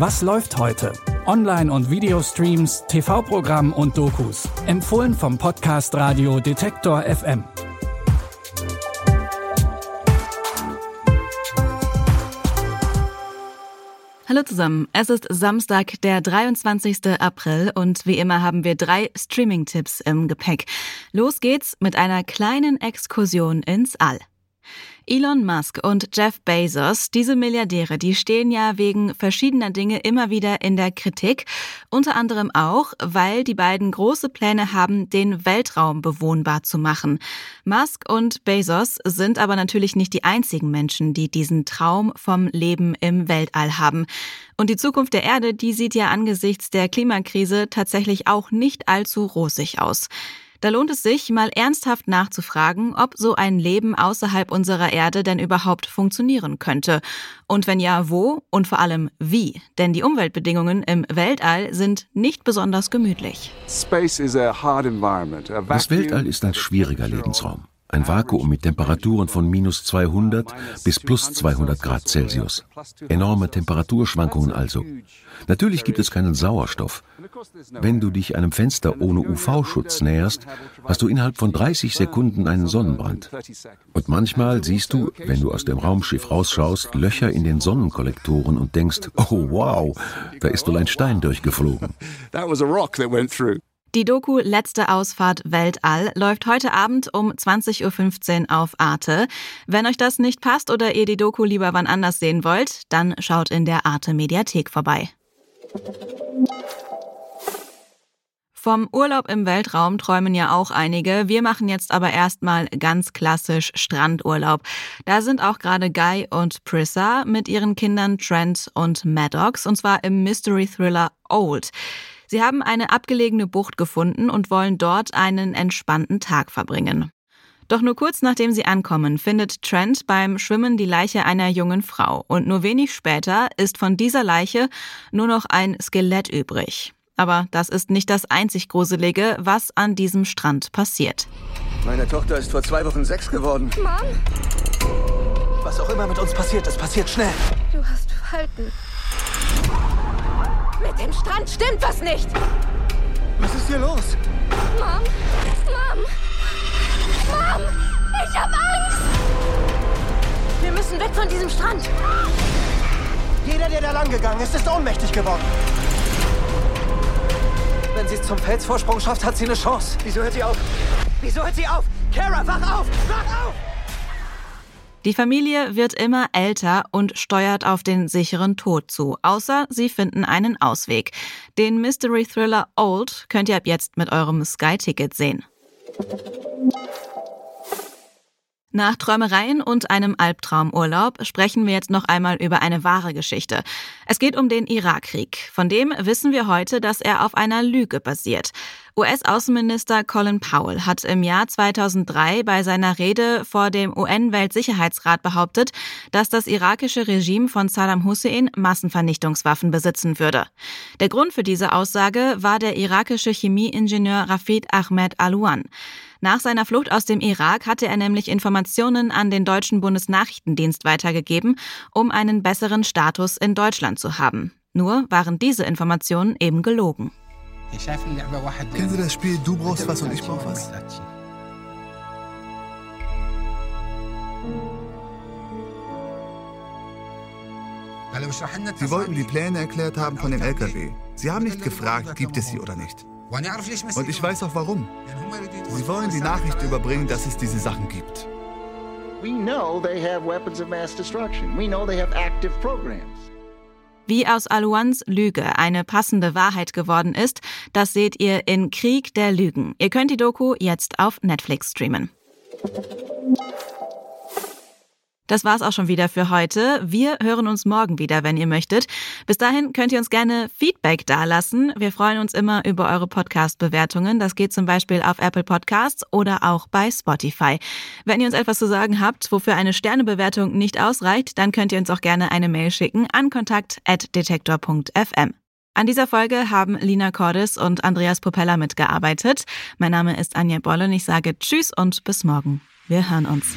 Was läuft heute? Online- und Videostreams, TV-Programm und Dokus. Empfohlen vom Podcast Radio Detektor FM. Hallo zusammen, es ist Samstag, der 23. April und wie immer haben wir drei Streaming-Tipps im Gepäck. Los geht's mit einer kleinen Exkursion ins All. Elon Musk und Jeff Bezos, diese Milliardäre, die stehen ja wegen verschiedener Dinge immer wieder in der Kritik. Unter anderem auch, weil die beiden große Pläne haben, den Weltraum bewohnbar zu machen. Musk und Bezos sind aber natürlich nicht die einzigen Menschen, die diesen Traum vom Leben im Weltall haben. Und die Zukunft der Erde, die sieht ja angesichts der Klimakrise tatsächlich auch nicht allzu rosig aus. Da lohnt es sich, mal ernsthaft nachzufragen, ob so ein Leben außerhalb unserer Erde denn überhaupt funktionieren könnte. Und wenn ja, wo und vor allem wie. Denn die Umweltbedingungen im Weltall sind nicht besonders gemütlich. Das Weltall ist ein schwieriger Lebensraum. Ein Vakuum mit Temperaturen von minus 200 bis plus 200 Grad Celsius. Enorme Temperaturschwankungen also. Natürlich gibt es keinen Sauerstoff. Wenn du dich einem Fenster ohne UV-Schutz näherst, hast du innerhalb von 30 Sekunden einen Sonnenbrand. Und manchmal siehst du, wenn du aus dem Raumschiff rausschaust, Löcher in den Sonnenkollektoren und denkst, oh wow, da ist wohl ein Stein durchgeflogen. Die Doku Letzte Ausfahrt Weltall läuft heute Abend um 20.15 Uhr auf Arte. Wenn euch das nicht passt oder ihr die Doku lieber wann anders sehen wollt, dann schaut in der Arte Mediathek vorbei. Vom Urlaub im Weltraum träumen ja auch einige. Wir machen jetzt aber erstmal ganz klassisch Strandurlaub. Da sind auch gerade Guy und Prissa mit ihren Kindern Trent und Maddox und zwar im Mystery Thriller Old. Sie haben eine abgelegene Bucht gefunden und wollen dort einen entspannten Tag verbringen. Doch nur kurz nachdem sie ankommen, findet Trent beim Schwimmen die Leiche einer jungen Frau und nur wenig später ist von dieser Leiche nur noch ein Skelett übrig. Aber das ist nicht das einzig Gruselige, was an diesem Strand passiert. Meine Tochter ist vor zwei Wochen sechs geworden. Mom? Was auch immer mit uns passiert, es passiert schnell. Du hast Falten. Mit dem Strand stimmt was nicht. Was ist hier los? Mom? Mom? Mom! Ich hab Angst! Wir müssen weg von diesem Strand. Jeder, der da lang gegangen ist, ist ohnmächtig geworden. Wenn sie es zum Felsvorsprung schafft, hat sie eine Chance. Wieso hört sie auf? Wieso hört sie auf? Kara, wach auf! Wach auf! Die Familie wird immer älter und steuert auf den sicheren Tod zu, außer sie finden einen Ausweg. Den Mystery Thriller Old könnt ihr ab jetzt mit eurem Sky-Ticket sehen. Nach Träumereien und einem Albtraumurlaub sprechen wir jetzt noch einmal über eine wahre Geschichte. Es geht um den Irakkrieg. Von dem wissen wir heute, dass er auf einer Lüge basiert. US-Außenminister Colin Powell hat im Jahr 2003 bei seiner Rede vor dem UN-Weltsicherheitsrat behauptet, dass das irakische Regime von Saddam Hussein Massenvernichtungswaffen besitzen würde. Der Grund für diese Aussage war der irakische Chemieingenieur Rafid Ahmed Alouan. Nach seiner Flucht aus dem Irak hatte er nämlich Informationen an den deutschen Bundesnachrichtendienst weitergegeben, um einen besseren Status in Deutschland zu haben. Nur waren diese Informationen eben gelogen. Kennen Sie das Spiel Du brauchst was und ich brauch was? Sie wollten die Pläne erklärt haben von dem LKW. Sie haben nicht gefragt, gibt es sie oder nicht. Und ich weiß auch warum. Sie wollen die Nachricht überbringen, dass es diese Sachen gibt. Wie aus Aluans Lüge eine passende Wahrheit geworden ist, das seht ihr in Krieg der Lügen. Ihr könnt die Doku jetzt auf Netflix streamen. Das war's auch schon wieder für heute. Wir hören uns morgen wieder, wenn ihr möchtet. Bis dahin könnt ihr uns gerne Feedback dalassen. Wir freuen uns immer über eure Podcast-Bewertungen. Das geht zum Beispiel auf Apple Podcasts oder auch bei Spotify. Wenn ihr uns etwas zu sagen habt, wofür eine Sternebewertung nicht ausreicht, dann könnt ihr uns auch gerne eine Mail schicken an kontakt.detektor.fm. An dieser Folge haben Lina Cordes und Andreas Popella mitgearbeitet. Mein Name ist Anja Boll und ich sage Tschüss und bis morgen. Wir hören uns.